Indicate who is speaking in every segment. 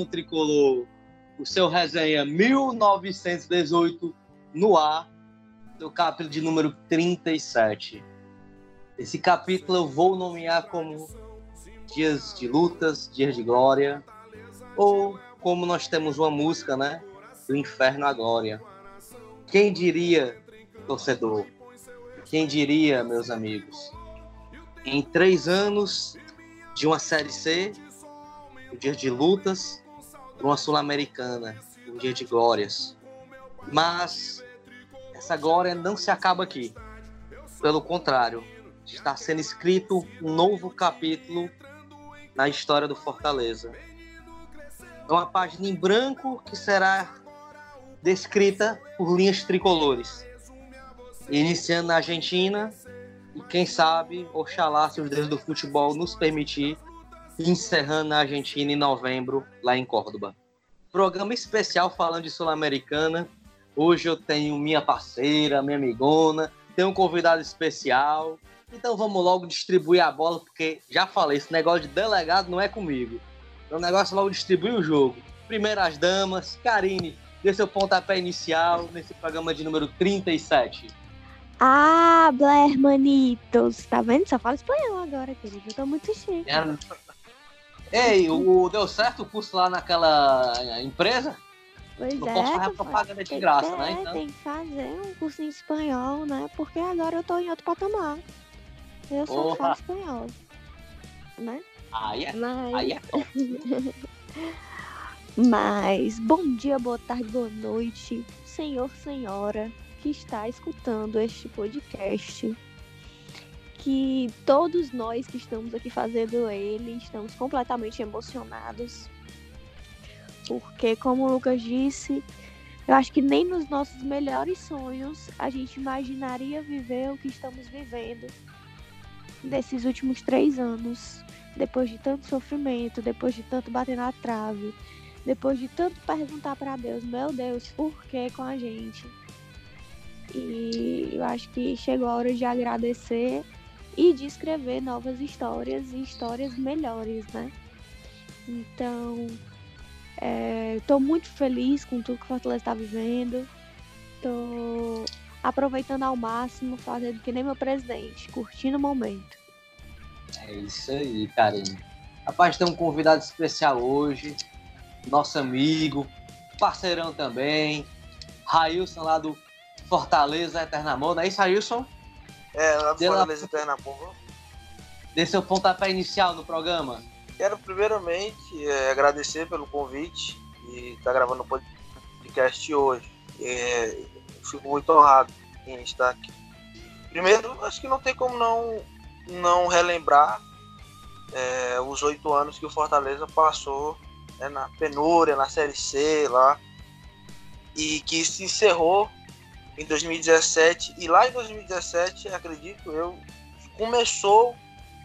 Speaker 1: Nação tricolor! O seu resenha 1918 no ar, do capítulo de número 37. Esse capítulo eu vou nomear como Dias de Lutas, Dias de Glória, ou como nós temos uma música, né? Do Inferno à Glória. Quem diria, torcedor? Quem diria, meus amigos? Em três anos de uma Série C, um dia de lutas, para uma Sul-Americana, um dia de glórias. Mas essa glória não se acaba aqui. Pelo contrário, está sendo escrito um novo capítulo na história do Fortaleza. É uma página em branco que será descrita por linhas tricolores. Iniciando na Argentina e quem sabe, oxalá, se os deuses do futebol nos permitir, encerrando na Argentina em novembro, lá em Córdoba. Programa especial falando de Sul-Americana. Hoje eu tenho minha parceira, minha amigona, tenho um convidado especial. Então vamos logo distribuir a bola, porque já falei, esse negócio de delegado não é comigo. O negócio é logo distribuir o jogo. Primeiro as damas, Karine, dê seu pontapé inicial nesse programa de número 37.
Speaker 2: Ah, Blair Manitos. Tá vendo? Só fala espanhol agora, querido. Eu tô muito chique.
Speaker 1: É, Ei, o, deu certo o curso lá naquela empresa?
Speaker 2: Pois
Speaker 1: não
Speaker 2: é.
Speaker 1: posso fazer propaganda de graça,
Speaker 2: é,
Speaker 1: né? Então...
Speaker 2: Tem que fazer um curso em espanhol, né? Porque agora eu tô em outro patamar. Eu só
Speaker 1: Opa.
Speaker 2: falo espanhol. Né?
Speaker 1: Aí é,
Speaker 2: Mas...
Speaker 1: aí é.
Speaker 2: Mas bom dia, boa tarde, boa noite, senhor, senhora que está escutando este podcast. Que todos nós que estamos aqui fazendo ele estamos completamente emocionados. Porque, como o Lucas disse, eu acho que nem nos nossos melhores sonhos a gente imaginaria viver o que estamos vivendo nesses últimos três anos. Depois de tanto sofrimento, depois de tanto bater na trave, depois de tanto perguntar para Deus, meu Deus, por que com a gente? E eu acho que chegou a hora de agradecer e de escrever novas histórias e histórias melhores, né? Então, estou muito feliz com tudo que Fortaleza está vivendo. Estou aproveitando ao máximo, fazendo que nem meu presidente, curtindo o momento.
Speaker 1: É isso aí, Karine. Rapaz, tem um convidado especial hoje, nosso amigo, parceirão também, Railson lá do Fortaleza Eternamor, não é isso, Railson?
Speaker 3: É, lá do
Speaker 1: Dela-
Speaker 3: Fortaleza Pernambuco.
Speaker 1: Dê seu pontapé inicial no programa.
Speaker 3: Quero primeiramente é, agradecer pelo convite e estar gravando o podcast hoje. É, fico muito honrado em estar aqui. Primeiro, acho que não tem como não, não relembrar é, os oito anos que o Fortaleza passou né, na penúria, na Série C lá, e que se encerrou em 2017. E lá em 2017, acredito eu, começou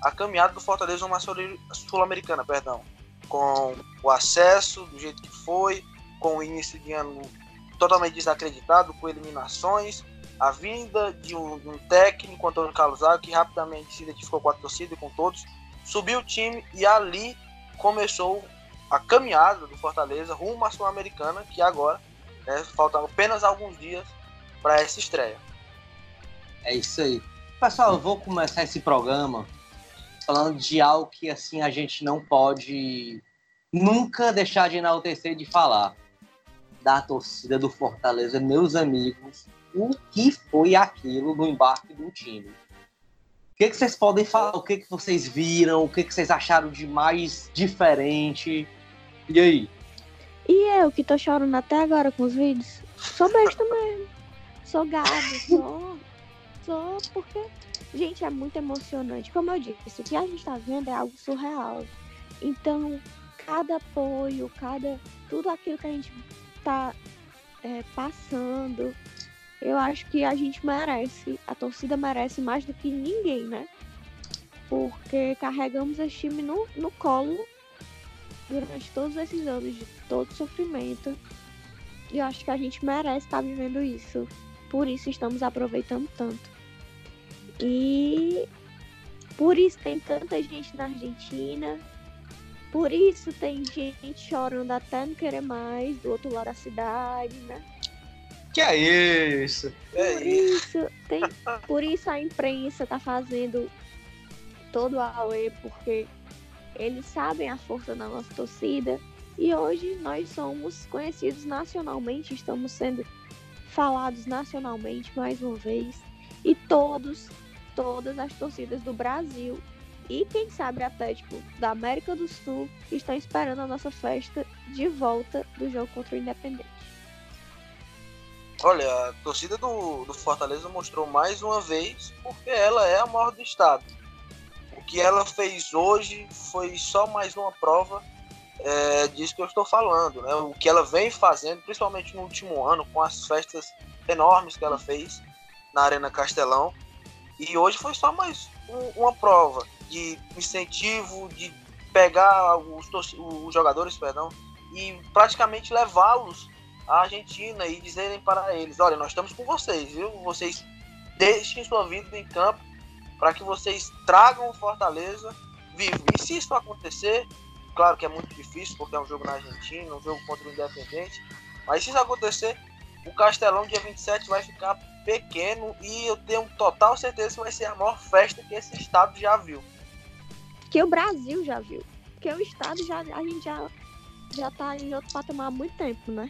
Speaker 3: a caminhada do Fortaleza uma Sul- sul-americana, perdão, com o acesso do jeito que foi, com o início de ano totalmente desacreditado, com eliminações, a vinda de um, de um técnico, Antônio Carlos Zago, que rapidamente se identificou com a torcida e com todos, subiu o time e ali começou a caminhada do Fortaleza rumo à Sul-Americana, que agora né, faltam apenas alguns dias para essa estreia.
Speaker 1: É isso aí. Pessoal, eu vou começar esse programa falando de algo que assim a gente não pode nunca deixar de enaltecer de falar da torcida do Fortaleza, meus amigos, o que foi aquilo no embarque do time. O que, que vocês podem falar? O que, que vocês viram? O que, que vocês acharam de mais diferente? E aí?
Speaker 2: E eu que tô chorando até agora com os vídeos, sou besta mesmo. Sou gado, sou. Sou porque. Gente, é muito emocionante. Como eu disse, o que a gente tá vendo é algo surreal. Então, cada apoio, cada. Tudo aquilo que a gente tá é, passando, eu acho que a gente merece. A torcida merece mais do que ninguém, né? Porque carregamos esse time no, no colo durante todos esses anos de todo sofrimento. E eu acho que a gente merece estar vivendo isso. Por isso estamos aproveitando tanto. E por isso tem tanta gente na Argentina. Por isso tem gente chorando até não querer mais do outro lado da cidade, né?
Speaker 1: Que é isso?
Speaker 3: É
Speaker 2: Por
Speaker 3: isso.
Speaker 2: isso, tem, por isso a imprensa tá fazendo todo o AUE, porque eles sabem a força da nossa torcida. E hoje nós somos conhecidos nacionalmente, estamos sendo falados nacionalmente mais uma vez. E todos, todas as torcidas do Brasil e quem sabe até tipo, da América do Sul estão esperando a nossa festa de volta do jogo contra o Independente.
Speaker 3: Olha, a torcida do, do Fortaleza mostrou mais uma vez porque ela é a maior do estado. O que ela fez hoje foi só mais uma prova é, disso que eu estou falando. Né? O que ela vem fazendo, principalmente no último ano, com as festas enormes que ela fez na Arena Castelão. E hoje foi só mais um- uma prova de incentivo, de pegar os, os jogadores perdão, e praticamente levá-los à Argentina e dizerem para eles: olha, nós estamos com vocês, viu? Vocês deixem sua vida em campo para que vocês tragam Fortaleza vivo. E se isso acontecer, claro que é muito difícil, porque é um jogo na Argentina, um jogo contra o Independente, mas se isso acontecer, o Castelão dia 27 vai ficar pequeno e eu tenho total certeza que vai ser a maior festa que esse estado já viu.
Speaker 2: Que o Brasil já viu. Porque o Estado já, a gente já, já tá em outro patamar há muito tempo, né?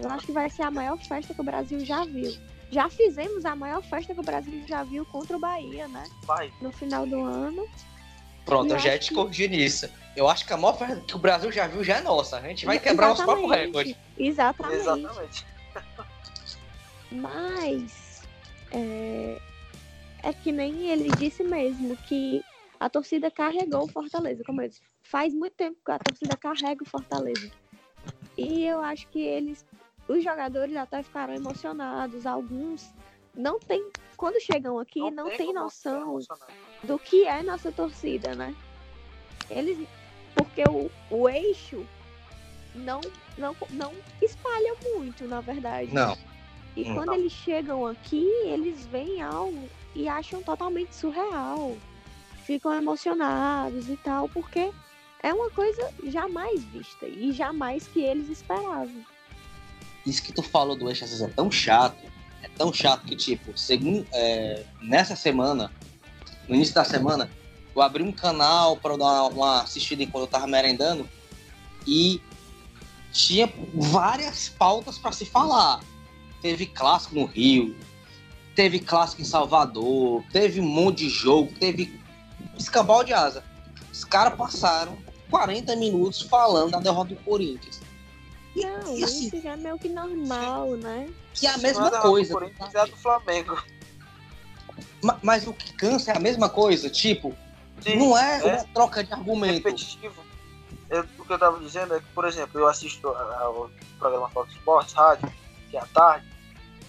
Speaker 2: Eu acho que vai ser a maior festa que o Brasil já viu. Já fizemos a maior festa que o Brasil já viu contra o Bahia, né?
Speaker 3: Vai.
Speaker 2: No final do ano.
Speaker 1: Pronto, eu já ia
Speaker 2: acho
Speaker 1: te
Speaker 2: que-
Speaker 1: corrigir nisso. Eu acho que a maior festa que o Brasil já viu já é nossa. A gente vai quebrar os próprios recordes.
Speaker 2: Exatamente.
Speaker 3: Exatamente.
Speaker 2: Mas é, é que nem ele disse mesmo que a torcida carregou o Fortaleza. Como eu disse, faz muito tempo que a torcida carrega o Fortaleza. E eu acho que eles, os jogadores até ficaram emocionados. Alguns não tem, quando chegam aqui, não, tem
Speaker 3: como
Speaker 2: noção. Do que é nossa torcida, né? Eles, porque o, o eixo não, não, não espalha muito, na verdade.
Speaker 1: Não.
Speaker 2: E
Speaker 1: Hum.
Speaker 2: quando eles chegam aqui, eles veem algo e acham totalmente surreal. Ficam emocionados e tal, porque é uma coisa jamais vista e jamais que eles esperavam.
Speaker 1: Isso que tu falou do eixo às vezes é tão chato. É tão chato que, tipo, segundo, é, nessa semana, no início da semana, eu abri um canal para dar uma assistida enquanto eu tava merendando e tinha várias pautas para se falar. Teve clássico no Rio, teve clássico em Salvador, teve um monte de jogo, teve escambau de asa. Os caras passaram 40 minutos falando da derrota do Corinthians. E,
Speaker 2: Não,
Speaker 1: e assim,
Speaker 2: isso já é meio que normal, né?
Speaker 1: que é a mesma coisa.
Speaker 3: Do Corinthians é a do Flamengo.
Speaker 1: Ma- Mas o que cansa é a mesma coisa, tipo,
Speaker 3: Sim,
Speaker 1: não é,
Speaker 3: é.
Speaker 1: uma troca de argumento.
Speaker 3: repetitivo. Eu- o que eu tava dizendo é que, por exemplo, eu assisto ao programa Fox Sports, rádio, que é à tarde.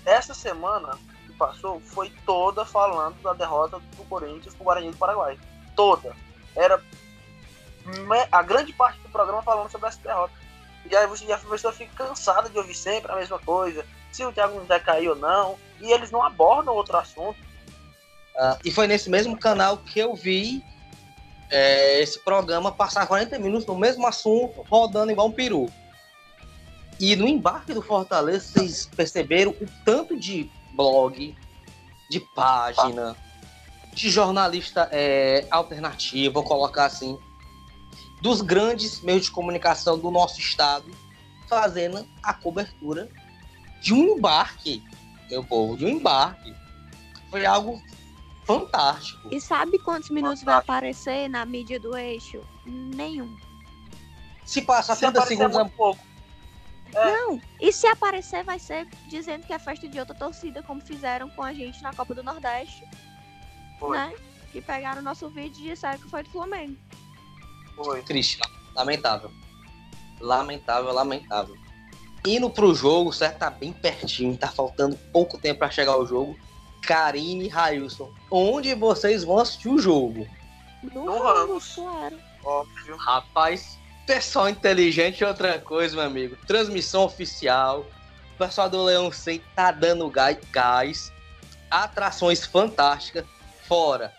Speaker 3: Essa semana que passou foi toda falando da derrota do Corinthians pro Guarani do Paraguai. Toda. Era a grande parte do programa falando sobre essa derrota. E aí você já a pessoa fica cansada de ouvir sempre a mesma coisa. Se o Thiago vai cair ou não. E eles não abordam outro assunto.
Speaker 1: Ah, e foi nesse mesmo canal que eu vi é, esse programa passar 40 minutos no mesmo assunto, rodando igual um peru. E no embarque do Fortaleza, vocês perceberam o tanto de blog, de página, de jornalista é, alternativo, vou colocar assim, dos grandes meios de comunicação do nosso estado, fazendo a cobertura de um embarque, meu povo, de um embarque. Foi algo fantástico.
Speaker 2: E sabe quantos minutos vai
Speaker 3: Fantástico.
Speaker 2: aparecer na mídia do eixo? Nenhum.
Speaker 1: Se passar
Speaker 3: Se
Speaker 1: 30
Speaker 3: aparecer
Speaker 1: segundos,
Speaker 3: muito pouco. É.
Speaker 2: Não. E se aparecer, vai ser dizendo que é festa de outra torcida, como fizeram com a gente na Copa do Nordeste,
Speaker 3: Foi,
Speaker 2: né? Que pegaram o nosso vídeo e disseram que foi do Flamengo.
Speaker 3: foi.
Speaker 1: triste, lamentável. Lamentável, lamentável. Indo pro jogo, certo? Tá bem pertinho, tá faltando pouco tempo pra chegar ao jogo. Karine e Railson, onde vocês vão assistir o jogo?
Speaker 2: No
Speaker 3: No
Speaker 2: Ramos, claro.
Speaker 3: Óbvio.
Speaker 1: Rapaz, pessoal inteligente é outra coisa, meu amigo. Transmissão oficial. O pessoal do Leão 100 tá dando gás. Atrações fantásticas. Fora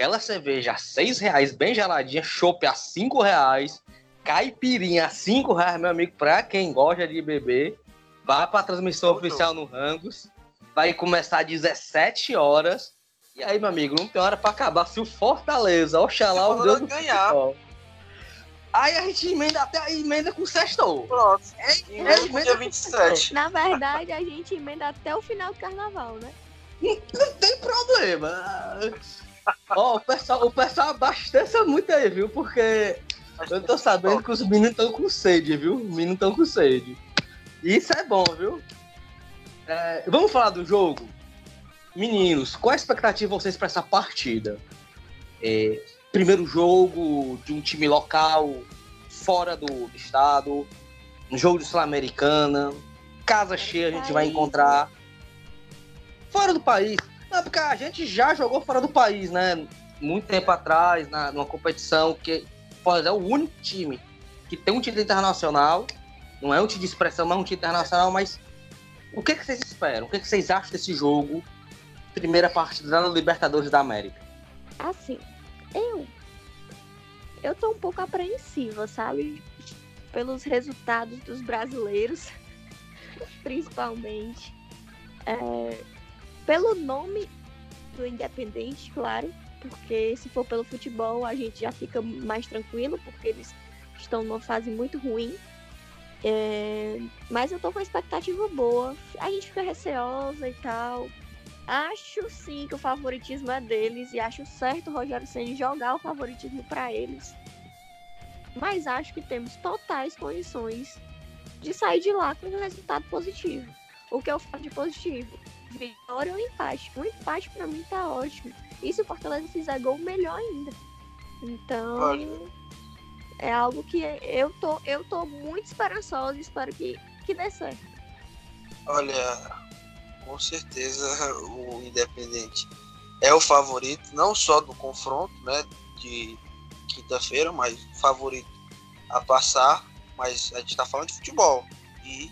Speaker 1: aquela cerveja a 6 reais, bem geladinha. Chopp a 5 reais. caipirinha a 5 reais, meu amigo, pra quem gosta de beber. Vá pra transmissão
Speaker 3: Muito.
Speaker 1: oficial no Rangos. Vai começar às 17 horas. E aí, meu amigo, não tem hora pra acabar. Se o Fortaleza, oxalá o Deus
Speaker 3: ganhar.
Speaker 1: Aí a gente emenda até a emenda com o sextou.
Speaker 3: Pronto.
Speaker 1: É,
Speaker 3: E
Speaker 1: é emenda
Speaker 3: dia
Speaker 1: com
Speaker 3: 27.
Speaker 2: Na verdade, a gente emenda até o final do carnaval, né?
Speaker 1: Não tem problema. Ó, o pessoal, o pessoal abasteça muito aí, viu? Porque eu tô sabendo que os meninos estão com sede, viu? Os meninos estão com sede. Isso é bom, viu? É, vamos falar do jogo? Meninos, qual a expectativa de vocês para essa partida? É, primeiro jogo de um time local, fora do, do estado, um jogo de Sul-Americana, casa cheia a gente vai encontrar. Fora do país. Não, porque a gente já jogou fora do país, né? Muito tempo atrás, na, numa competição que pode é o único time que tem um título internacional. Não é um título de expressão, mas um título internacional. Mas o que, que vocês esperam? O que, que vocês acham desse jogo? Primeira partida na Libertadores da América.
Speaker 2: Assim, eu. Eu tô um pouco apreensiva, sabe? Pelos resultados dos brasileiros, principalmente. É, pelo nome do Independente, claro. Porque se for pelo futebol, a gente já fica mais tranquilo, porque eles estão numa fase muito ruim. É, mas eu tô com uma expectativa boa. A gente fica receosa e tal. Acho sim que o favoritismo é deles e acho certo o Rogério Ceni jogar o favoritismo para eles. Mas acho que temos totais condições de sair de lá com um resultado positivo. O que eu falo de positivo? Vitória ou empate? Um empate para mim tá ótimo. E se o Fortaleza fizer gol, melhor ainda. Então,
Speaker 3: Olha.
Speaker 2: É algo que eu tô, eu tô muito esperançosa e espero que, que dê certo.
Speaker 3: Olha, com certeza o Independente é o favorito, não só do confronto, né, de quinta-feira, mas favorito a passar, mas a gente tá falando de futebol. E,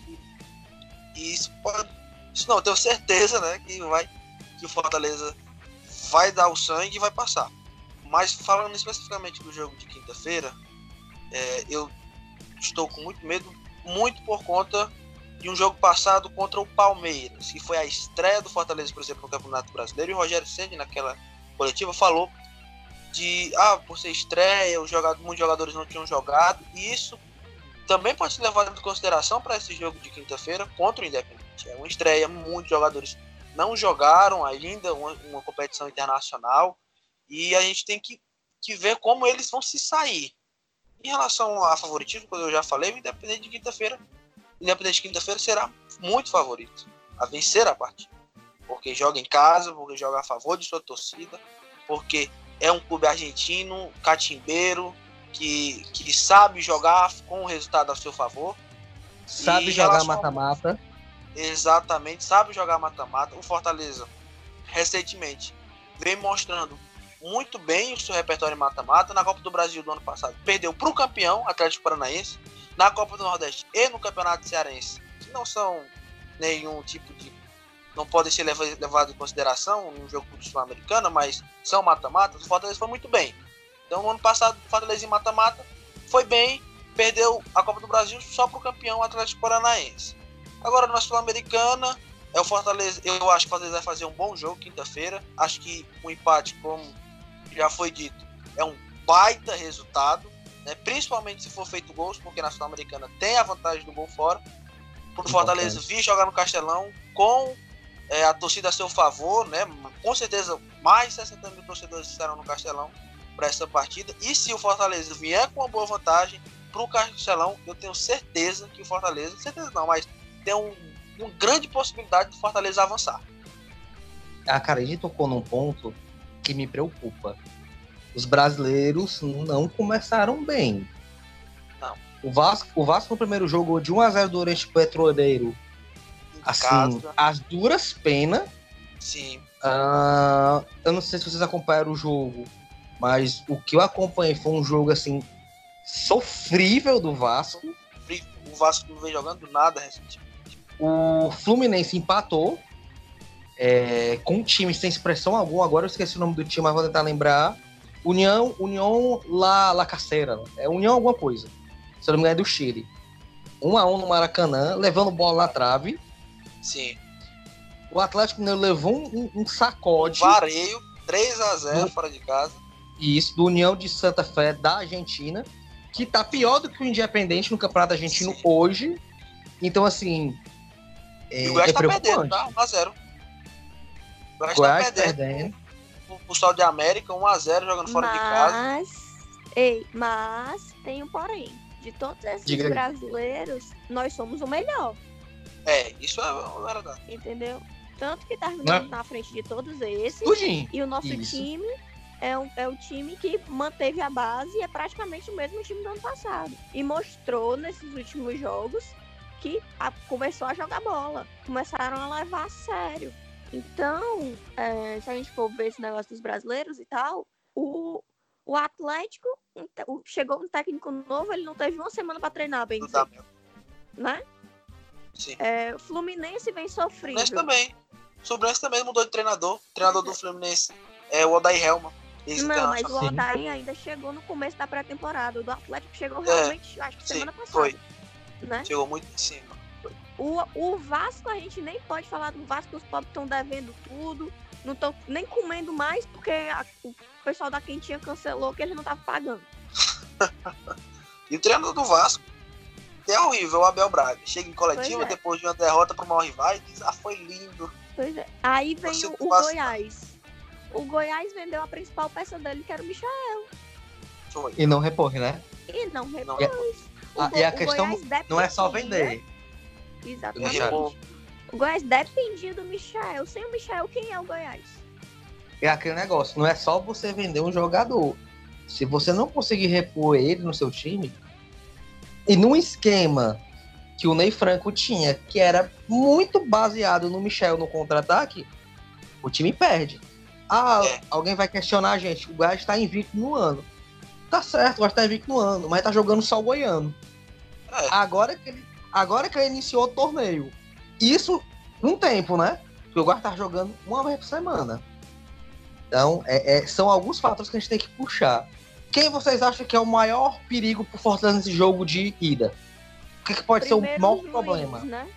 Speaker 3: e isso pode. Isso não, eu tenho certeza, né, que vai. Que o Fortaleza vai dar o sangue e vai passar. Mas falando especificamente do jogo de quinta-feira, é, eu estou com muito medo, muito por conta de um jogo passado contra o Palmeiras, que foi a estreia do Fortaleza, por exemplo, no Campeonato Brasileiro, e o Rogério Ceni naquela coletiva falou de ah, por ser estreia, os jogadores, muitos jogadores não tinham jogado, e isso também pode ser levado em consideração para esse jogo de quinta-feira contra o Independente. É uma estreia, muitos jogadores não jogaram ainda uma, uma competição internacional, e a gente tem que, que ver como eles vão se sair. Em relação a favoritismo, como eu já falei, o Independente de quinta-feira Independente de quinta-feira será muito favorito a vencer a partida. Porque joga em casa, porque joga a favor de sua torcida, porque é um clube argentino, catimbeiro, que, que sabe jogar com o resultado a seu favor.
Speaker 1: Sabe jogar mata-mata.
Speaker 3: Exatamente, sabe jogar mata-mata. O Fortaleza, recentemente, vem mostrando muito bem o seu repertório mata-mata. Na Copa do Brasil do ano passado, perdeu para o campeão, Atlético Paranaense. Na Copa do Nordeste e no Campeonato Cearense, que não são nenhum tipo de. não podem ser leva- levados em consideração num jogo de Sul-Americana, mas são mata-matas. O Fortaleza foi muito bem. Então, no ano passado, o Fortaleza em mata-mata foi bem, perdeu a Copa do Brasil só para o campeão Atlético Paranaense. Agora na Sul-Americana, é o Fortaleza. Eu acho que o Fortaleza vai fazer um bom jogo quinta-feira. Acho que o empate, como já foi dito, é um baita resultado, né? principalmente se for feito gols, porque na Sul-Americana tem a vantagem do gol fora. Para o Fortaleza vir jogar no Castelão com é, a torcida a seu favor, né? Com certeza mais de 60 mil torcedores estarão no Castelão para essa partida. E se o Fortaleza vier com uma boa vantagem para o Castelão, eu tenho certeza que o Fortaleza, certeza não, mas tem um, uma grande possibilidade de Fortaleza avançar.
Speaker 1: A cara, a gente tocou num ponto que me preocupa. Os brasileiros não começaram bem.
Speaker 3: Não.
Speaker 1: O Vasco, o Vasco no primeiro jogo de 1x0 do Oriente Petroleiro,
Speaker 3: Em
Speaker 1: assim,
Speaker 3: casa,
Speaker 1: as duras penas.
Speaker 3: sim.
Speaker 1: Ah, eu não sei se vocês acompanharam o jogo, mas o que eu acompanhei foi um jogo assim sofrível do Vasco.
Speaker 3: O Vasco não vem jogando nada recentemente.
Speaker 1: O Fluminense empatou é, com um time sem expressão alguma. Agora eu esqueci o nome do time, mas vou tentar lembrar. União, União La, La Caceira. É União alguma coisa. se eu não me engano, é do Chile. 1 a 1 no Maracanã, levando bola na trave.
Speaker 3: Sim.
Speaker 1: O Atlético Mineiro levou um, um sacode.
Speaker 3: Vareio, 3 a 0
Speaker 1: Hum.
Speaker 3: fora de casa.
Speaker 1: Isso, do União de Santa Fé da Argentina, que tá pior do que o Independente no Campeonato Argentino
Speaker 3: Sim.
Speaker 1: hoje. Então, assim. É,
Speaker 3: E o Goiás
Speaker 1: é
Speaker 3: tá perdendo, tá? 1 a 0 O Goiás,
Speaker 1: Goiás
Speaker 3: tá perdendo.
Speaker 1: perdendo.
Speaker 3: O, Sol de América, 1 a 0 jogando fora de casa.
Speaker 2: Mas, ei, mas tem um porém. De todos esses
Speaker 1: Diga aí.
Speaker 2: brasileiros, nós somos o melhor,
Speaker 3: É, isso é verdade.
Speaker 2: entendeu? Tanto que terminamos na frente de todos esses.
Speaker 1: Tudinho.
Speaker 2: E o nosso
Speaker 1: Isso.
Speaker 2: time é, um, é o time que manteve a base e é praticamente o mesmo time do ano passado. E mostrou nesses últimos jogos que a- começou a jogar bola. Começaram a levar a sério. Então, é, se a gente for ver esse negócio dos brasileiros e tal, o, o Atlético chegou um técnico novo, ele não teve uma semana para treinar, bem
Speaker 3: Do
Speaker 2: dizer,
Speaker 3: Damião.
Speaker 2: né?
Speaker 3: Sim.
Speaker 2: É, o Fluminense vem sofrível.
Speaker 3: Fluminense também. O Fluminense também mudou de treinador. O treinador do Fluminense é o Odair Helma.
Speaker 2: Não, mas o
Speaker 1: Sim.
Speaker 2: Odair ainda chegou no começo da pré-temporada. O do Atlético chegou
Speaker 3: É,
Speaker 2: realmente, acho que
Speaker 3: sim,
Speaker 2: semana passada.
Speaker 3: foi.
Speaker 2: Né?
Speaker 3: Chegou muito em cima.
Speaker 2: O, o Vasco, a gente nem pode falar do Vasco, os pobres estão devendo tudo. Não estão nem comendo mais, porque a- o pessoal da Quentinha cancelou que ele não tava pagando.
Speaker 3: E o treinador do Vasco que é horrível, o Abel Braga. Chega em coletiva
Speaker 2: é.
Speaker 3: depois de uma derrota pro maior rival e diz: Ah, foi lindo.
Speaker 2: Pois é. Aí vem o, o
Speaker 3: passa-
Speaker 2: Goiás. O Goiás vendeu a principal peça dele, que era o Michel.
Speaker 3: Foi.
Speaker 1: E não repõe, né?
Speaker 2: E não repôs.
Speaker 1: E a-
Speaker 2: O
Speaker 1: Ah, e a
Speaker 2: o
Speaker 1: questão
Speaker 2: Goiás
Speaker 1: Não é só vender.
Speaker 2: Exatamente. O Goiás dependia do Michel. Sem o Michel, quem é o Goiás?
Speaker 1: É aquele negócio, não é só você vender um jogador. Se você não conseguir repor ele no seu time, e num esquema que o Ney Franco tinha, que era muito baseado no Michel no contra-ataque, o time perde. Ah,
Speaker 3: É.
Speaker 1: alguém vai questionar a gente, o Goiás está invicto no ano. Tá certo, o Goiás tá invicto no ano, mas tá jogando só o goiano.
Speaker 3: É.
Speaker 1: Agora que ele, agora que ele iniciou o torneio. Isso um tempo, né? Porque o Goiás tá jogando uma vez por semana. Então, é- é- são alguns fatores que a gente tem que puxar. Quem vocês acham que é o maior perigo pro Fortaleza nesse jogo de ida? O que, que pode ser
Speaker 2: Primeiro
Speaker 1: o maior
Speaker 2: o juiz,
Speaker 1: problema?
Speaker 2: Né?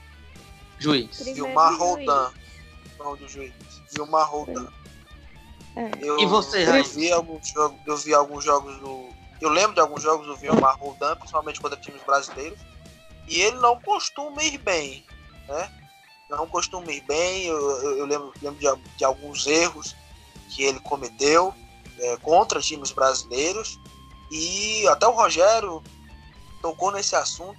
Speaker 1: Juiz.
Speaker 2: Primeiro
Speaker 3: Vilmar
Speaker 2: o juiz.
Speaker 3: Roldan. Nome do juiz. Vilmar Roldan.
Speaker 2: É.
Speaker 3: Eu,
Speaker 1: E você,
Speaker 3: eu vi alguns jogos, eu vi alguns jogos do. Eu lembro de alguns jogos do Vilmar Roldan, principalmente contra times brasileiros. E ele não costuma ir bem, né? Não costuma ir bem. Eu, eu- eu lembro, lembro de, de alguns erros que ele cometeu é, contra times brasileiros. E até o Rogério tocou nesse assunto,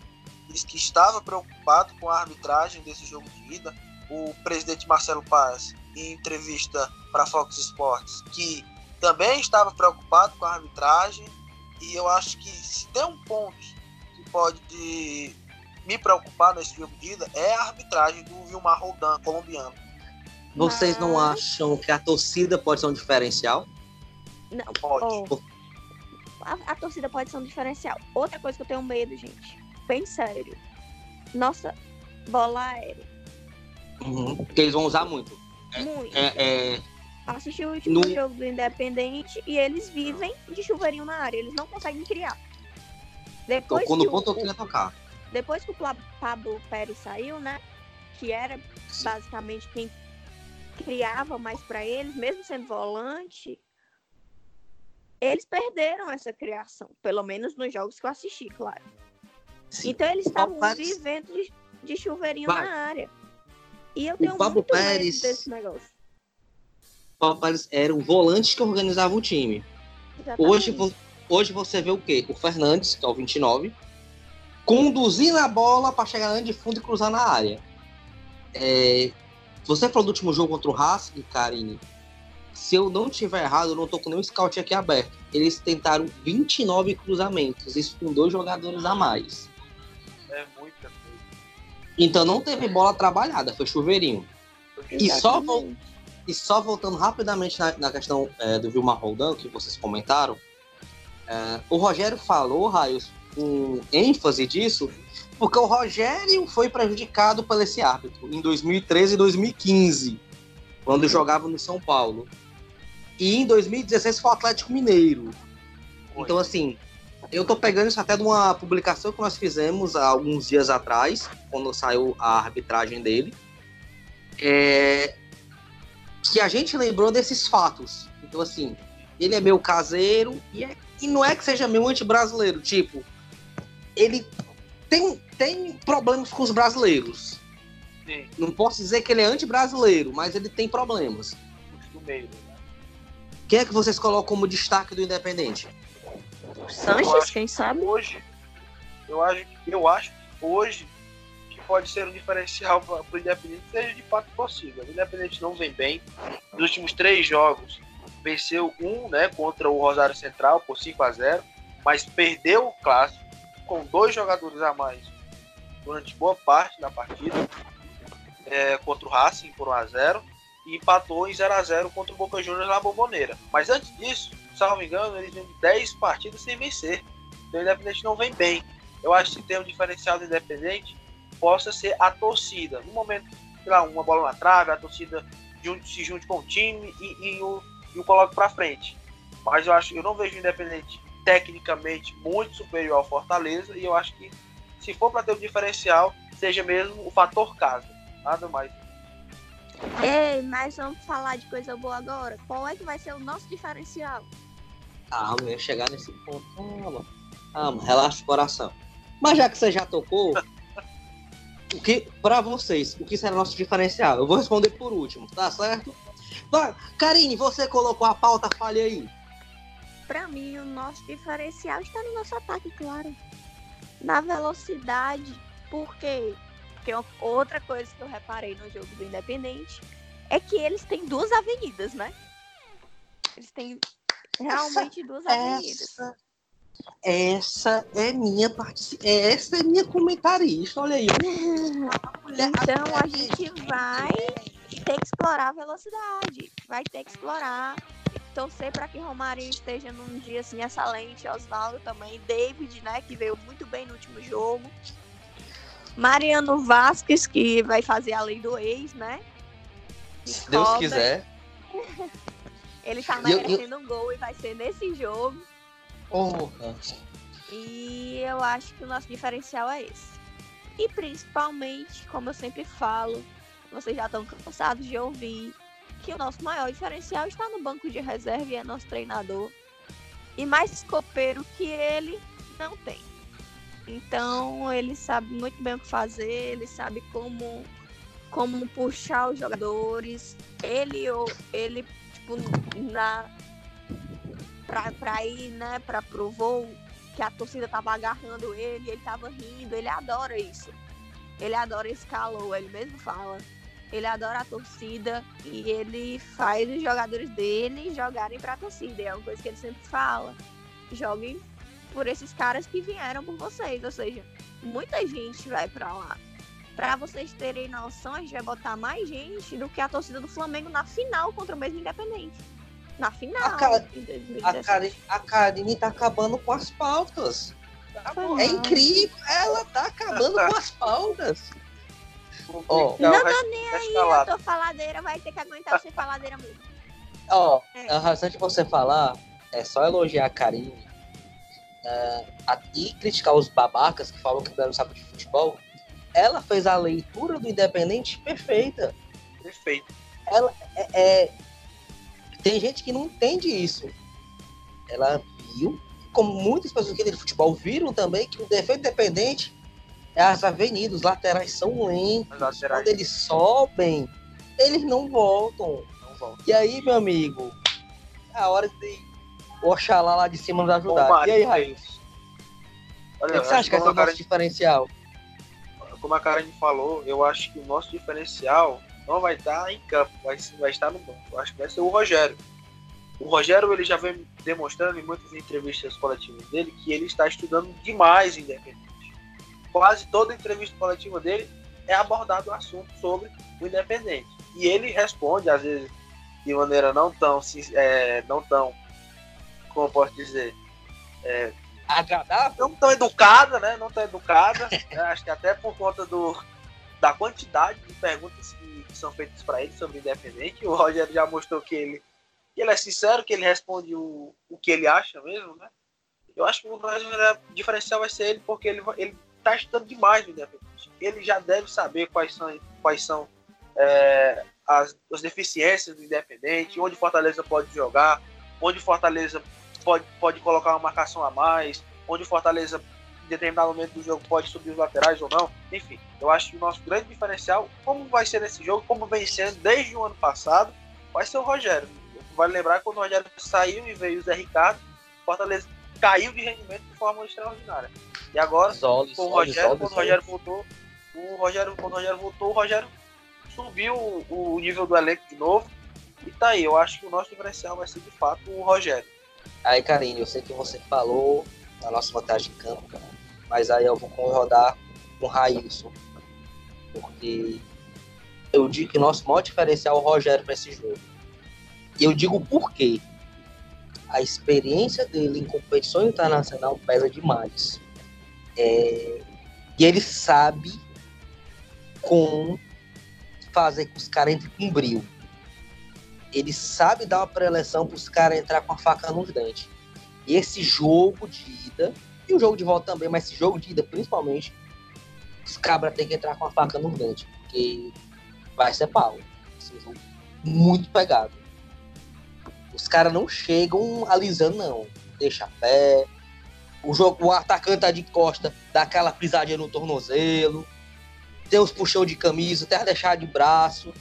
Speaker 3: disse que estava preocupado com a arbitragem desse jogo de ida. O presidente Marcelo Paz, em entrevista para a Fox Sports, que também estava preocupado com a arbitragem. E eu acho que se tem um ponto que pode me preocupar nesse jogo de ida é a arbitragem do Vilmar Roldan, colombiano.
Speaker 1: Vocês não acham que a torcida pode ser um diferencial?
Speaker 2: Não,
Speaker 3: Pode.
Speaker 2: ó, a, a torcida pode ser um diferencial. Outra coisa que eu tenho medo, gente, bem sério. Nossa bola aérea.
Speaker 1: Uhum. Porque eles vão usar muito.
Speaker 2: Muito.
Speaker 1: É, é,
Speaker 2: Assisti o último
Speaker 1: No-
Speaker 2: jogo do Independente e eles vivem de chuveirinho na área. Eles não conseguem criar. Depois
Speaker 1: tocou no
Speaker 2: o-
Speaker 1: ponto que eu queria tocar.
Speaker 2: Depois que o Pablo Pérez saiu, né? Que era basicamente quem criava mais pra eles, mesmo sendo volante, eles perderam essa criação, pelo menos nos jogos que eu assisti, claro.
Speaker 1: Sim.
Speaker 2: Então eles
Speaker 1: O
Speaker 2: estavam
Speaker 1: Pérez-
Speaker 2: vivendo de, de chuveirinho
Speaker 1: Vai.
Speaker 2: na área. E eu tenho
Speaker 1: Pablo
Speaker 2: muito
Speaker 1: Pérez-
Speaker 2: desse negócio.
Speaker 1: Pérez era um volante que organizava o time. Hoje, hoje você vê o quê? O Fernandes, que é o 29, conduzindo a bola para chegar na linha de fundo e cruzar na área. É, você falou do último jogo contra o Racing, Karine. Se eu não tiver errado, eu não tô com nenhum scout aqui aberto. Eles tentaram 29 cruzamentos, isso com dois jogadores a mais.
Speaker 3: É muita coisa.
Speaker 1: Então não teve bola trabalhada, foi chuveirinho. E só, e só voltando rapidamente na, na questão é, do Vilmar Roldan, que vocês comentaram, é, o Rogério falou, Raios, com ênfase disso, porque o Rogério foi prejudicado por esse árbitro em 2013 e 2015, quando jogava no São Paulo. E em 2016 foi o Atlético Mineiro.
Speaker 3: Foi.
Speaker 1: Então, assim, eu tô pegando isso até de uma publicação que nós fizemos há alguns dias atrás, quando saiu a arbitragem dele. É, que a gente lembrou desses fatos. Então, assim, ele é meu caseiro e, é, e não é que seja meu anti-brasileiro. Tipo, ele tem, tem problemas com os brasileiros. Sim. Não posso dizer que ele é anti-brasileiro, mas ele tem problemas. Do meio, né? Quem é que vocês colocam como destaque do Independente?
Speaker 2: Sanches, quem sabe?
Speaker 3: Hoje, eu acho, eu acho que hoje que pode ser um diferencial para o Independente seja de fato possível. O Independente não vem bem. Nos últimos três jogos, venceu um né, contra o Rosário Central por 5 a 0 mas perdeu o clássico com dois jogadores a mais durante boa parte da partida é, contra o Racing por 1 a 0 e empatou em 0 a 0 contra o Boca Juniors na Bomboneira. Mas antes disso, salvo engano, eles de 10 partidas sem vencer. Então o Independente não vem bem. Eu acho que tem um diferencial do Independente possa ser a torcida. No momento, sei lá, uma bola na trave, a torcida junte, se junte com o time e, e o, e o coloque para frente. Mas eu acho, eu não vejo o Independente tecnicamente muito superior ao Fortaleza e eu acho que se for para ter um diferencial, seja mesmo o fator casa. Nada mais.
Speaker 2: Ei, mas vamos falar de coisa boa agora. Qual é que vai ser o nosso diferencial?
Speaker 1: Calma, eu ia chegar nesse ponto. Calma, calma, relaxa o coração. Mas já que você já tocou, o que, para vocês, o que será nosso diferencial? Eu vou responder por último, tá certo? Vai, Karine, você colocou a pauta, fale aí.
Speaker 2: Para mim, o nosso diferencial está no nosso ataque, claro. Na velocidade, porque porque outra coisa que eu reparei no jogo do Independente é que eles têm duas avenidas, né? Eles têm realmente essa, duas avenidas.
Speaker 1: Essa, essa é minha parte. Essa é minha comentarista, olha aí.
Speaker 2: então a gente vai ter que explorar a velocidade. Vai ter que explorar. Torcer para que Romário esteja num dia assim excelente, Osvaldo também, David, né, que veio muito bem no último jogo. Mariano Vasquez, que vai fazer a lei do ex, né?
Speaker 1: Se Deus quiser.
Speaker 2: Ele tá merecendo eu... um gol e vai ser nesse jogo.
Speaker 1: Oh.
Speaker 2: E eu acho que o nosso diferencial é esse. E principalmente, como eu sempre falo, vocês já estão cansados de ouvir, que o nosso maior diferencial está no banco de reserva e é nosso treinador. E mais copeiro que ele não tem. Então ele sabe muito bem o que fazer, ele sabe como como puxar os jogadores. Ele ou ele tipo na pra, pra ir, né, para pro voo que a torcida tava agarrando ele, ele tava rindo, ele adora isso. Ele adora esse calor, ele mesmo fala. Ele adora a torcida e ele faz os jogadores dele jogarem pra torcida. É uma coisa que ele sempre fala. Joguem por esses caras que vieram por vocês. Ou seja, muita gente vai para lá. Para vocês terem noção, a gente vai botar mais gente do que a torcida do Flamengo na final contra o mesmo Independente. Na final. A, Car
Speaker 1: a, a Karine tá acabando com as pautas. Tá é incrível, ela tá acabando com as pautas.
Speaker 2: Oh, não tô nem aí, eu tô faladeira, vai ter que aguentar você faladeira mesmo.
Speaker 1: Ó, oh, é. antes de você falar, é só elogiar a Karine uh, e criticar os babacas que falam que o Belo sabe de futebol, ela fez a leitura do Independente perfeita.
Speaker 3: Perfeito.
Speaker 1: Ela é, é, tem gente que não entende isso. Ela viu, como muitas pessoas que de futebol viram também, que o defeito independente é as avenidas, os laterais são lentos. Laterais. Quando eles sobem, eles não voltam. não voltam. E aí, meu amigo, é a hora de Oxalá lá de cima nos ajudar. Bom, e aí, Raiz? O que você acha que é o nosso diferencial?
Speaker 3: Como a Karen falou, eu acho que o nosso diferencial não vai estar em campo, vai, vai estar no banco. Eu acho que vai ser o Rogério. O Rogério ele já vem demonstrando em muitas entrevistas coletivas dele que ele está estudando demais Independente. Quase toda entrevista coletiva dele é abordado o assunto sobre o Independente. E ele responde, às vezes, de maneira não tão, é, não tão como posso dizer, é, agradável, não tão educada, né? Não tão educada. Acho que até por conta do, da quantidade de perguntas que, que são feitas para ele sobre o Independente. O Rogério já mostrou que ele, que ele é sincero, que ele responde o, o que ele acha mesmo, né? Eu acho que o grande diferencial vai ser ele, porque ele, ele tá estudando demais no Independente. Ele já deve saber quais são, quais são é, as, as deficiências do Independente, onde Fortaleza pode jogar, onde Fortaleza pode, pode colocar uma marcação a mais, onde Fortaleza em determinado momento do jogo pode subir os laterais ou não. Enfim, eu acho que o nosso grande diferencial, como vai ser nesse jogo, como vem sendo desde o ano passado, vai ser o Rogério. Vale lembrar que quando o Rogério saiu e veio o Zé Ricardo, Fortaleza caiu de rendimento de forma extraordinária. E agora, com o Rogério, quando o Rogério voltou, o Rogério, quando o Rogério voltou, o Rogério subiu o, nível do elenco de novo. E tá aí, eu acho que o nosso diferencial vai ser de fato o Rogério.
Speaker 1: Aí, Karine, eu sei que você falou da nossa vantagem em campo, mas aí eu vou rodar com o Railson. Porque eu digo que o nosso maior diferencial é o Rogério para esse jogo. E eu digo por quê. A experiência dele em competição internacional pesa demais. É... E ele sabe como fazer que os caras entrem com brilho. Ele sabe dar uma preleção para os caras entrar com a faca nos dentes. E esse jogo de ida, e o jogo de volta também, mas esse jogo de ida principalmente, os cabras têm que entrar com a faca nos dentes, porque vai ser pau. Esse jogo muito pegado. Os caras não chegam alisando, não. Deixa pé. O, jogo, o atacante tá de costa, dá aquela pisadinha no tornozelo tem os puxão de camisa, até deixar de braço.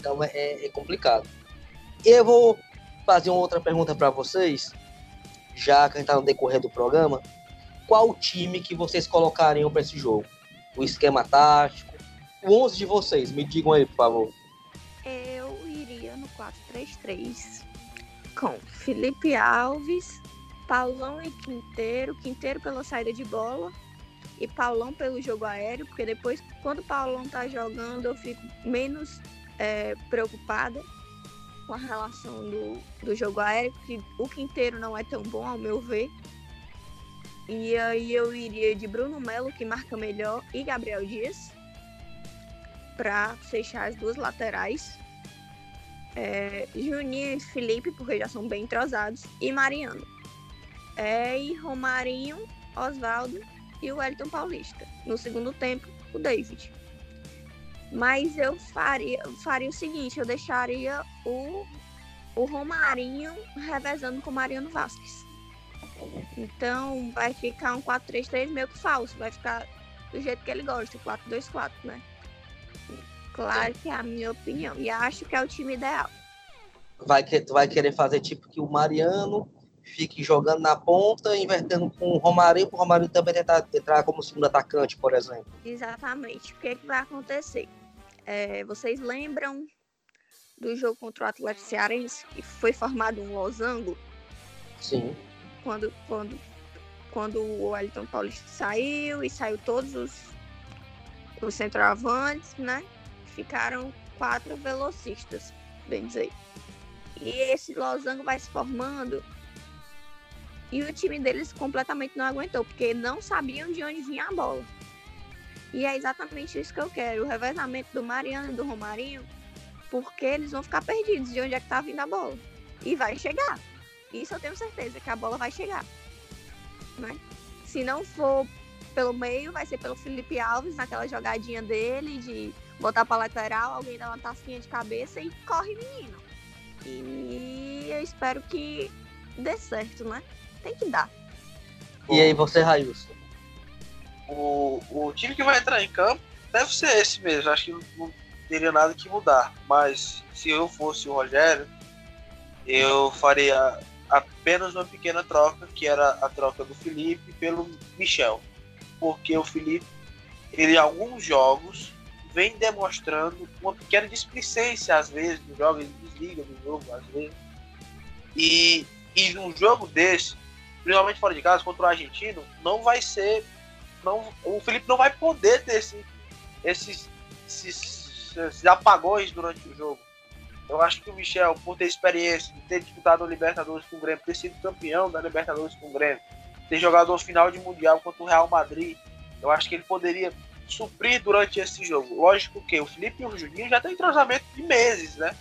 Speaker 1: Então é, é complicado. Eu vou fazer uma outra pergunta para vocês, já que a gente tá no decorrer do programa. Qual time que vocês colocariam para esse jogo? O esquema tático? O 11 de vocês, me digam aí, por favor.
Speaker 2: Eu iria no 4-3-3 com Felipe Alves, Paulão e Quinteiro. Quinteiro pela saída de bola e Paulão pelo jogo aéreo, porque depois, quando o Paulão tá jogando, eu fico menos é, preocupada com a relação do, do jogo aéreo, porque o Quinteiro não é tão bom, ao meu ver. E aí eu iria de Bruno Melo, que marca melhor, e Gabriel Dias, para fechar as duas laterais. É, Juninho e Felipe, porque já são bem entrosados, e Mariano. É, e Romarinho, Oswaldo e o Wellington Paulista. No segundo tempo, o David. Mas eu faria, faria o seguinte, eu deixaria o, o Romarinho revezando com o Mariano Vasquez. Então vai ficar um 4-3-3 meio que falso, vai ficar do jeito que ele gosta, 4-2-4, né? Claro que é a minha opinião. E acho que é o time ideal.
Speaker 1: Vai que, tu vai querer fazer tipo que o Mariano fique jogando na ponta, invertendo com o Romarinho, para o Romarinho também tentar entrar como segundo atacante, por exemplo.
Speaker 2: Exatamente. O que, é que vai acontecer? É, vocês lembram do jogo contra o Atlético Cearense, que foi formado um losango?
Speaker 1: Sim.
Speaker 2: Quando, quando, quando o Wellington Paulista saiu e saiu todos os, os centroavantes, né? Ficaram quatro velocistas, bem dizer. E esse losango vai se formando e o time deles completamente não aguentou, porque não sabiam de onde vinha a bola. E é exatamente isso que eu quero, o revezamento do Mariano e do Romarinho, porque eles vão ficar perdidos de onde é que tá vindo a bola. E vai chegar. Isso eu tenho certeza, que a bola vai chegar. Né? Se não for pelo meio, vai ser pelo Felipe Alves, naquela jogadinha dele de botar pra lateral, alguém dá uma tasquinha de cabeça e corre menino. E eu espero que dê certo, né? tem que dar.
Speaker 1: E aí você, Railson?
Speaker 3: O, o time que vai entrar em campo deve ser esse mesmo. Acho que não teria nada que mudar. Mas se eu fosse o Rogério, eu faria apenas uma pequena troca, que era a troca do Felipe pelo Michel. Porque o Felipe, ele em alguns jogos, vem demonstrando uma pequena displicência às vezes no jogo, ele desliga do jogo às vezes. E, e num jogo desse, principalmente fora de casa, contra o argentino, não vai ser. Não, o Felipe não vai poder ter esse, esses, esses, esses apagões durante o jogo. Eu acho que o Michel, por ter experiência, de ter disputado o Libertadores com o Grêmio, ter sido campeão da Libertadores com o Grêmio, ter jogado o final de Mundial contra o Real Madrid, eu acho que ele poderia suprir durante esse jogo. Lógico que o Felipe e o Juninho já têm entrosamento de meses, né?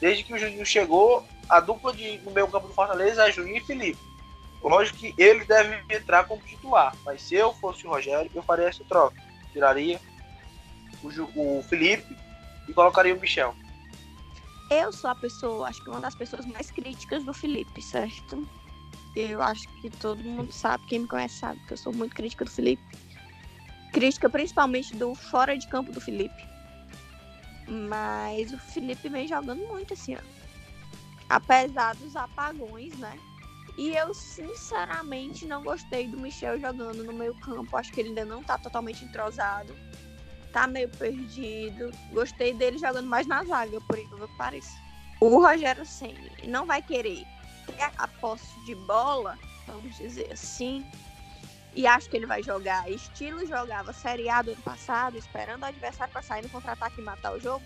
Speaker 3: Desde que o Juninho chegou, a dupla de, no meio campo do Fortaleza é Juninho e Felipe Lógico que ele deve entrar como titular, mas se eu fosse o Rogério, eu faria essa troca. Tiraria o, o Felipe e colocaria o Michel.
Speaker 2: Eu sou a pessoa, acho que uma das pessoas mais críticas do Felipe, certo? Eu acho que todo mundo sabe, quem me conhece sabe que eu sou muito crítica do Felipe. Crítica principalmente do fora de campo do Felipe. Mas o Felipe vem jogando muito esse ano. Apesar dos apagões, né? E eu sinceramente não gostei do Michel jogando no meio campo. Acho que ele ainda não tá totalmente entrosado. Tá meio perdido. Gostei dele jogando mais na zaga, por incrível que pareça. O Rogério Ceni não vai querer ter a posse de bola, vamos dizer assim. E acho que ele vai jogar estilo jogava Série A do ano passado, esperando o adversário para sair no contra-ataque e matar o jogo.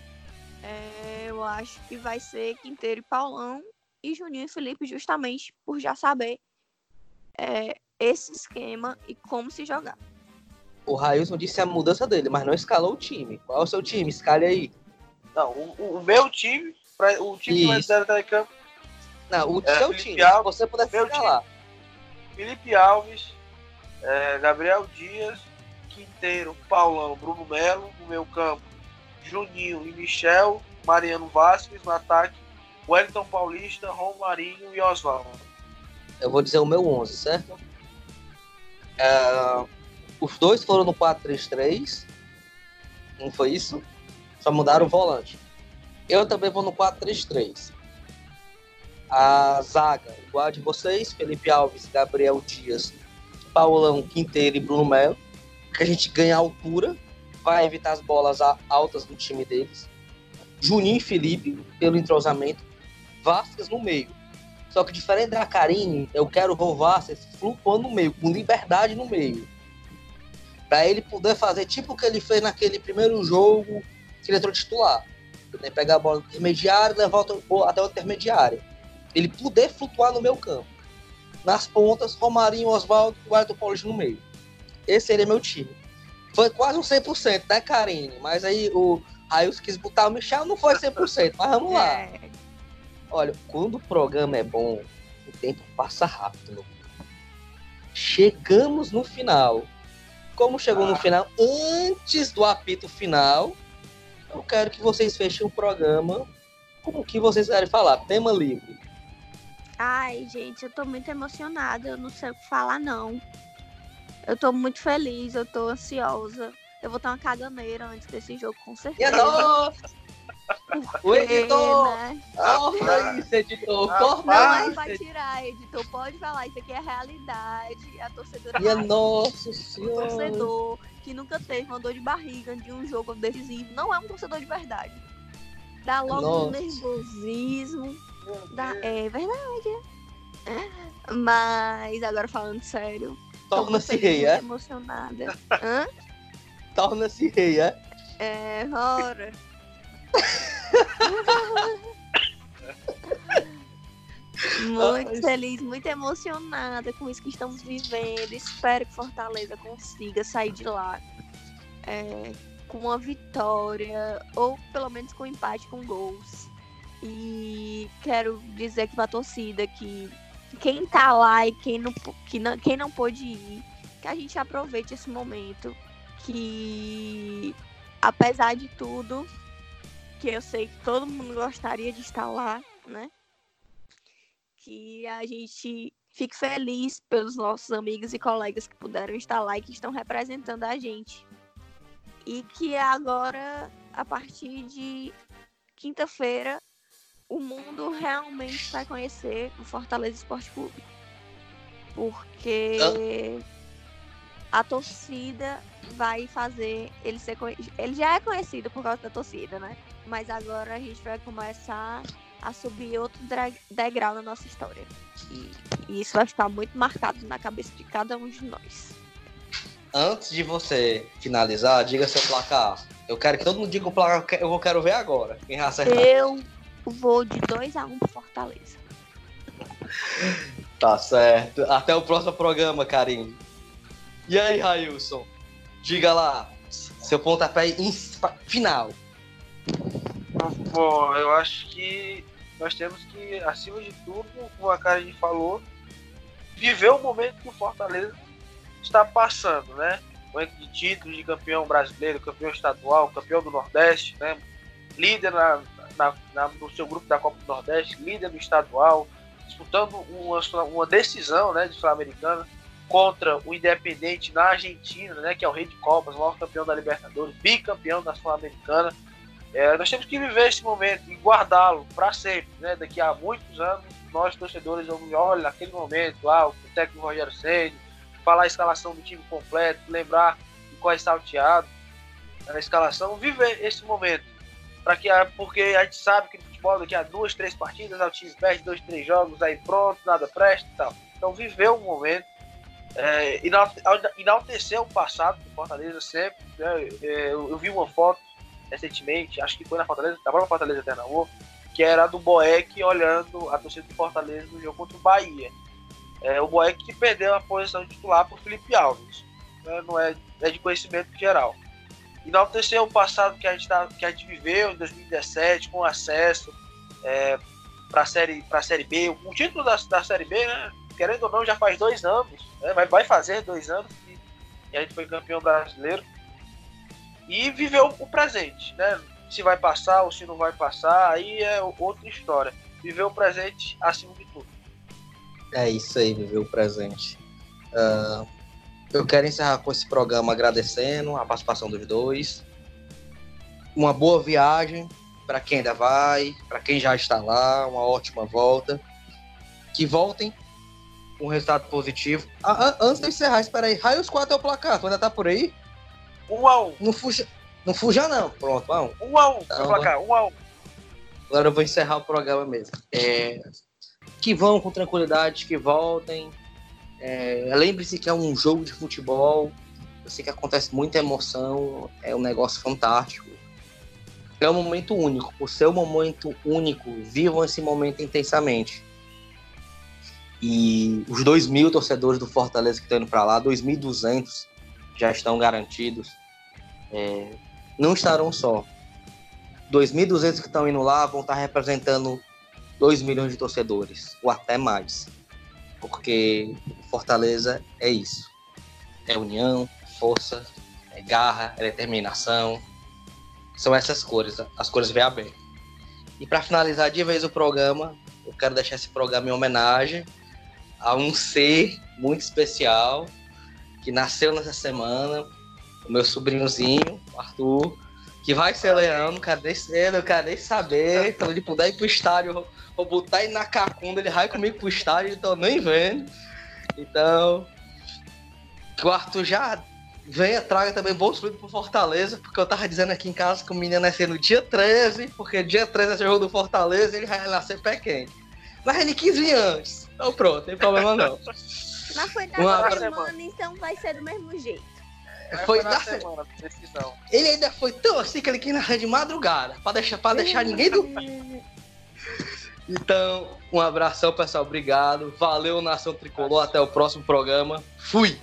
Speaker 2: É, eu acho que vai ser Quinteiro e Paulão e Juninho e Felipe, justamente por já saber é, esse esquema e como se jogar.
Speaker 1: O Railson disse a mudança dele, mas não escalou o time. Qual é o seu time? Escale aí.
Speaker 3: Não, o, o- meu time, pra- o time que vai
Speaker 1: Isso.
Speaker 3: estar em campo,
Speaker 1: Não, o
Speaker 3: É,
Speaker 1: seu
Speaker 3: Felipe
Speaker 1: time. Se
Speaker 3: Alves,
Speaker 1: você puder escalar.
Speaker 3: Felipe Alves, é, Gabriel Dias, Quinteiro, Paulão, Bruno Melo, no meu campo, Juninho e Michel, Mariano Vasquez, no ataque, Wellington Paulista, Romarinho e Oswaldo.
Speaker 1: Eu vou dizer o meu 11, certo? É, os dois foram no 4-3-3. Não foi isso? Só mudaram o volante. Eu também vou no 4-3-3. A zaga, igual a de vocês, Felipe Alves, Gabriel Dias, Paulão, Quinteiro e Bruno Melo. Que a gente ganha altura, vai evitar as bolas altas do time deles. Juninho e Felipe, pelo entrosamento. Vasquez no meio. Só que diferente da Karine, eu quero o Vasquez flutuando no meio, com liberdade no meio. Pra ele poder fazer tipo o que ele fez naquele primeiro jogo que ele entrou titular. Pegar a bola e levar até o intermediário. Ele poder flutuar no meu campo. Nas pontas, Romarinho, Oswaldo e o Arthur Paulista no meio. Esse seria meu time. Foi quase um 100%, né, Karine? Mas aí o Raios quis botar o Michel, não foi 100%, mas vamos lá.
Speaker 2: É,
Speaker 1: Olha, quando o programa é bom, o tempo passa rápido. Chegamos no final. Como chegou no
Speaker 3: Ah.
Speaker 1: final, antes do apito final, eu quero que vocês fechem o programa com o que vocês querem falar. Tema livre.
Speaker 2: Ai, gente, eu tô muito emocionada. Eu não sei o que falar, não. Eu tô muito feliz, eu tô ansiosa. Eu vou ter uma caganeira antes desse jogo, com
Speaker 1: E
Speaker 2: certeza.
Speaker 1: nossa! O editor!
Speaker 2: né?
Speaker 1: Corta isso, editor! Corta
Speaker 2: Não
Speaker 1: editor!
Speaker 2: tirar, editor. Pode falar, isso aqui é realidade. A torcedora
Speaker 1: Minha nossa
Speaker 2: o
Speaker 1: senhora!
Speaker 2: torcedor que nunca teve uma dor de barriga de um jogo decisivo, não é um torcedor de verdade. Dá logo um
Speaker 1: Nossa.
Speaker 2: nervosismo. Dá... É verdade. é. Mas agora falando sério,
Speaker 1: Torna-se rei,
Speaker 2: muito
Speaker 1: é?
Speaker 2: emocionada. Hã?
Speaker 1: Torna-se rei, é?
Speaker 2: É, ora. Muito
Speaker 1: Ai.
Speaker 2: feliz, muito emocionada com isso que estamos vivendo. Espero que Fortaleza consiga sair de lá é, com uma vitória, ou pelo menos com empate com gols. E quero dizer aqui pra torcida que quem tá lá e quem não, que não, quem não pôde ir, que a gente aproveite esse momento. Que apesar de tudo, que eu sei que todo mundo gostaria de estar lá, né? Que a gente fique feliz pelos nossos amigos e colegas que puderam estar lá e que estão representando a gente. E que agora, a partir de quinta-feira, o mundo realmente vai conhecer o Fortaleza Esporte Clube. Porque a torcida vai fazer ele ser conhecido. Ele já é conhecido por causa da torcida, né? Mas agora a gente vai começar a subir outro degrau na nossa história. E, e isso vai ficar muito marcado na cabeça de cada um de nós.
Speaker 1: Antes de você finalizar, diga seu placar. Eu quero que todo mundo diga o placar que eu quero ver agora. Quem vai acertar.
Speaker 2: Eu vou de 2 a 1 um pro Fortaleza.
Speaker 1: Tá certo. Até o próximo programa, Karine. E aí, Railson? Diga lá. Seu pontapé final.
Speaker 3: Bom, eu acho que nós temos que, acima de tudo, como a Karen falou, viver o momento que o Fortaleza está passando, né? Momento de títulos de campeão brasileiro, campeão estadual, campeão do Nordeste, né? Líder na, na, na, no seu grupo da Copa do Nordeste, líder do estadual, disputando uma, uma decisão né, de Sul-Americana contra o Independente na Argentina, né, que é o rei de Copas, o maior campeão da Libertadores, bicampeão da Sul-Americana. É, nós temos que viver esse momento e guardá-lo para sempre. Né? Daqui a muitos anos, nós torcedores vamos olhar naquele momento lá, o técnico Rogério Ceni, falar a escalação do time completo, lembrar de qual é salteado na escalação, viver esse momento. Para que, porque a gente sabe que no futebol, daqui a duas, três partidas, o time perde dois, três jogos, aí pronto, nada presta e tal. Então, viver o momento é, enaltecer o passado do Fortaleza sempre. Né? É, eu, eu, vi uma foto recentemente, acho que foi na Fortaleza, da própria Fortaleza Eternamor, que era do Boeck olhando a torcida do Fortaleza no jogo contra o Bahia. É, o Boeck que perdeu a posição de titular para o Felipe Alves. Né? Não é, é de conhecimento geral. Enaltecer o passado que a gente, tá, que a gente viveu em 2017, com acesso é, para série, a série B. O título da, da Série B, né? querendo ou não, já faz dois anos, né? vai, vai fazer dois anos que a gente foi campeão brasileiro. E viveu o presente, né? Se vai passar ou se não vai passar, aí é outra história. Viver o presente acima de tudo.
Speaker 1: É isso aí, viver o presente. Uh, eu quero encerrar com esse programa agradecendo a participação dos dois. Uma boa viagem para quem ainda vai, para quem já está lá, uma ótima volta. Que voltem um resultado positivo. Ah, antes de encerrar, espera aí. Raios 4 é o placar, tu ainda tá por aí?
Speaker 3: 1 um a 1 um.
Speaker 1: Não fuja, não fuja não. Pronto, vamos.
Speaker 3: 1 um a 1 um, então, placar, 1 um a 1.
Speaker 1: Agora eu vou encerrar o programa mesmo. É, que vão com tranquilidade, que voltem. É, Lembre-se que é um jogo de futebol. Eu sei que acontece muita emoção. É um negócio fantástico. É um momento único. Por ser um momento único, vivam esse momento intensamente. E os 2 mil torcedores do Fortaleza que estão indo para lá, 2.200 já estão garantidos. É, não estarão só. 2.200 que estão indo lá vão estar representando 2 milhões de torcedores, ou até mais. Porque Fortaleza é isso. É união, força, é garra, é determinação. São essas cores, as cores bem. E para finalizar de vez o programa, eu quero deixar esse programa em homenagem a um ser muito especial que nasceu nessa semana, o meu sobrinhozinho, Arthur, que vai ser leão, não quero nem não saber. Quando ele puder ir pro estádio, vou botar ele na cacunda, ele vai comigo pro estádio, então nem vendo. Então, que o Arthur já venha, traga também bons frutos pro Fortaleza, porque eu tava dizendo aqui em casa que o menino nascer no dia 13, porque dia 13 é jogo do Fortaleza ele vai nascer pé quente. Mas ele quis vir antes. Então pronto, tem problema não.
Speaker 2: Mas foi na Uma semana, então vai ser do mesmo jeito.
Speaker 1: Foi, da semana, decisão. Ele ainda foi tão assim que ele quis narrar de madrugada, pra deixar, pra deixar ninguém dormir. Então, um abração, pessoal. Obrigado. Valeu, Nação Tricolor. Até o próximo programa. Fui!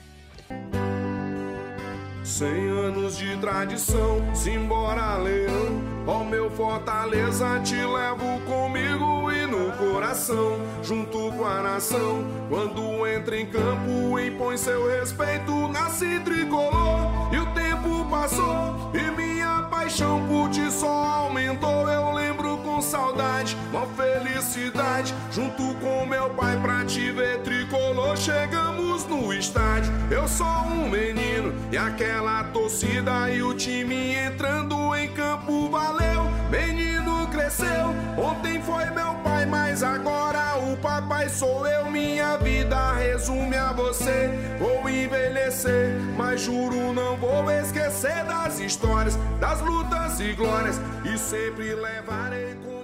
Speaker 4: Cem anos de tradição, simbora leão. Ó meu Fortaleza, te levo comigo e no coração, junto com a nação. Quando entra em campo, impõe seu respeito, nasce tricolor. E o tempo passou e minha paixão por ti só aumentou. Eu lembro com saudade, uma felicidade, junto com meu pai pra te ver tricolor. Chegamos no estádio, eu sou um menino e aquela torcida e o time entrando em campo valeu. Menino cresceu, ontem foi meu pai, mas agora o papai sou eu. Minha vida resume a você. Vou envelhecer, mas juro não vou esquecer das histórias, das lutas e glórias e sempre levarei comigo.